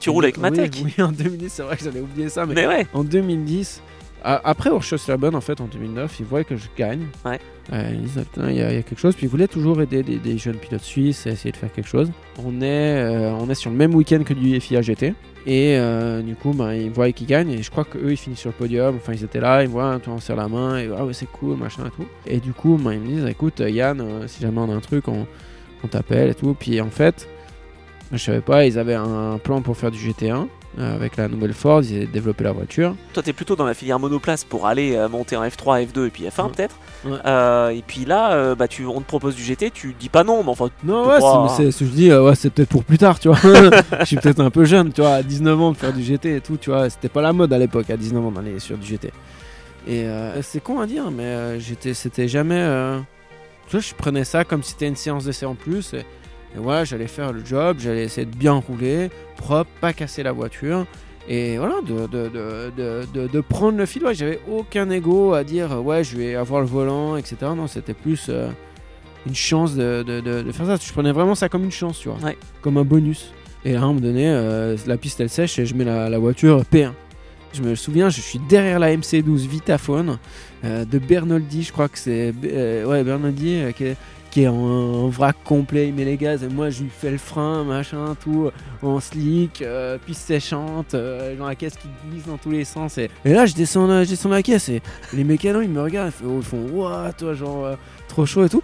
Tu roules avec Oui, Matek. Oui, en 2010, c'est vrai que j'avais oublié ça, mais Mais ouais. en 2010, a- après Urschussleben, en fait, en 2009, ils voient que je gagne. Ouais. Euh, ils disent, Ah, putain, il y, a il y a quelque chose. Puis ils voulaient toujours aider des, des jeunes pilotes suisses et essayer de faire quelque chose. On est, euh, on est sur le même week-end que du FIA GT. Et euh, du coup, ben, ils voient qu'ils gagnent. Et je crois qu'eux, ils finissent sur le podium. Enfin, ils étaient là, ils voient, toi, on serre la main. Et ah ouais, c'est cool, machin et tout. Et du coup, ben, ils me disent, écoute, Yann, euh, si jamais on a un truc, on, on t'appelle et tout. Puis en fait, je savais pas, ils avaient un plan pour faire du GT1 euh, avec la nouvelle Ford. Ils avaient développé la voiture. Toi, t'es plutôt dans la filière monoplace pour aller euh, monter en F3, F2 et puis F1 Ouais. peut-être. Ouais. Euh, et puis là, euh, bah, tu, on te propose du GT, tu dis pas non, mais enfin, Non, ouais, c'est, c'est- je dis, euh, ouais, c'est peut-être pour plus tard, tu vois. je suis peut-être un peu jeune, tu vois, à 19 ans de faire du GT et tout, tu vois. C'était pas la mode à l'époque, à 19 ans d'aller sur du GT. Et c'est con à dire, mais j'étais, c'était jamais. Tu vois, je prenais ça comme si c'était une séance d'essai en plus. Et, et voilà, j'allais faire le job, j'allais essayer de bien rouler, propre, pas casser la voiture. Et voilà, de, de, de, de, prendre le fil. Ouais, j'avais aucun ego à dire, euh, ouais, je vais avoir le volant, etc. Non, c'était plus. euh, une chance de, de, de- de faire ça. Je prenais vraiment ça comme une chance, tu vois. Ouais. Comme un bonus. Et là, à un moment donné, euh, la piste elle sèche et je mets la, la voiture P1. Je me souviens, je suis derrière la MC12 Vitaphone euh, de Bernoldi, je crois que c'est euh, ouais, Bernoldi euh, qui est, qui est en, vrac complet, il met les gaz et moi je lui fais le frein, machin, tout en slick, euh, piste séchante, euh, dans la caisse qui glisse dans tous les sens. Et, là, je descends, je descends la caisse et les mécanos ils me regardent, ils font, ils font Ouah, toi, genre euh, trop chaud et tout.